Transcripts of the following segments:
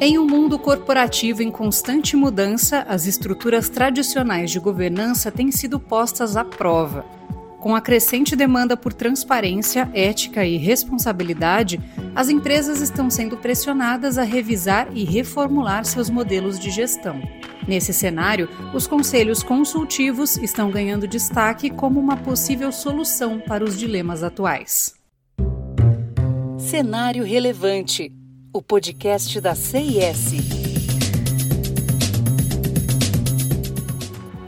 Em um mundo corporativo em constante mudança, as estruturas tradicionais de governança têm sido postas à prova. Com a crescente demanda por transparência, ética e responsabilidade, as empresas estão sendo pressionadas a revisar e reformular seus modelos de gestão. Nesse cenário, os conselhos consultivos estão ganhando destaque como uma possível solução para os dilemas atuais. Cenário Relevante o podcast da CIS.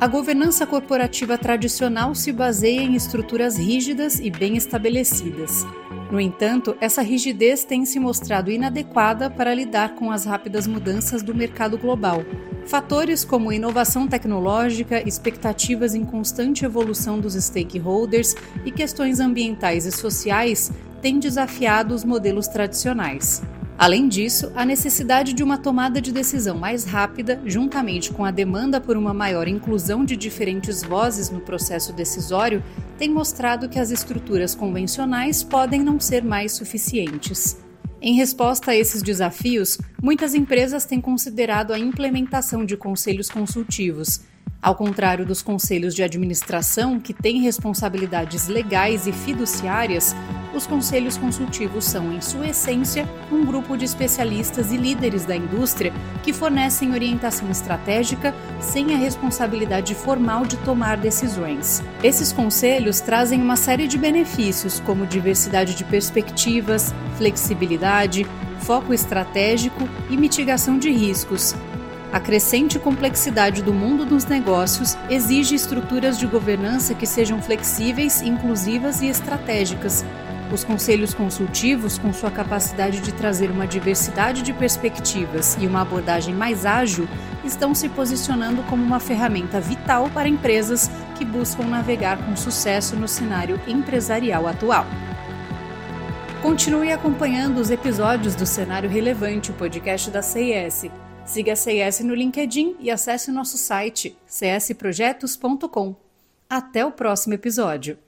A governança corporativa tradicional se baseia em estruturas rígidas e bem estabelecidas. No entanto, essa rigidez tem se mostrado inadequada para lidar com as rápidas mudanças do mercado global. Fatores como inovação tecnológica, expectativas em constante evolução dos stakeholders e questões ambientais e sociais têm desafiado os modelos tradicionais. Além disso, a necessidade de uma tomada de decisão mais rápida, juntamente com a demanda por uma maior inclusão de diferentes vozes no processo decisório, tem mostrado que as estruturas convencionais podem não ser mais suficientes. Em resposta a esses desafios, muitas empresas têm considerado a implementação de conselhos consultivos, ao contrário dos conselhos de administração, que têm responsabilidades legais e fiduciárias, os conselhos consultivos são, em sua essência, um grupo de especialistas e líderes da indústria que fornecem orientação estratégica sem a responsabilidade formal de tomar decisões. Esses conselhos trazem uma série de benefícios, como diversidade de perspectivas, flexibilidade, foco estratégico e mitigação de riscos, a crescente complexidade do mundo dos negócios exige estruturas de governança que sejam flexíveis, inclusivas e estratégicas. Os conselhos consultivos, com sua capacidade de trazer uma diversidade de perspectivas e uma abordagem mais ágil, estão se posicionando como uma ferramenta vital para empresas que buscam navegar com sucesso no cenário empresarial atual. Continue acompanhando os episódios do Cenário Relevante, o podcast da CIS. Siga a CS no LinkedIn e acesse o nosso site csprojetos.com. Até o próximo episódio!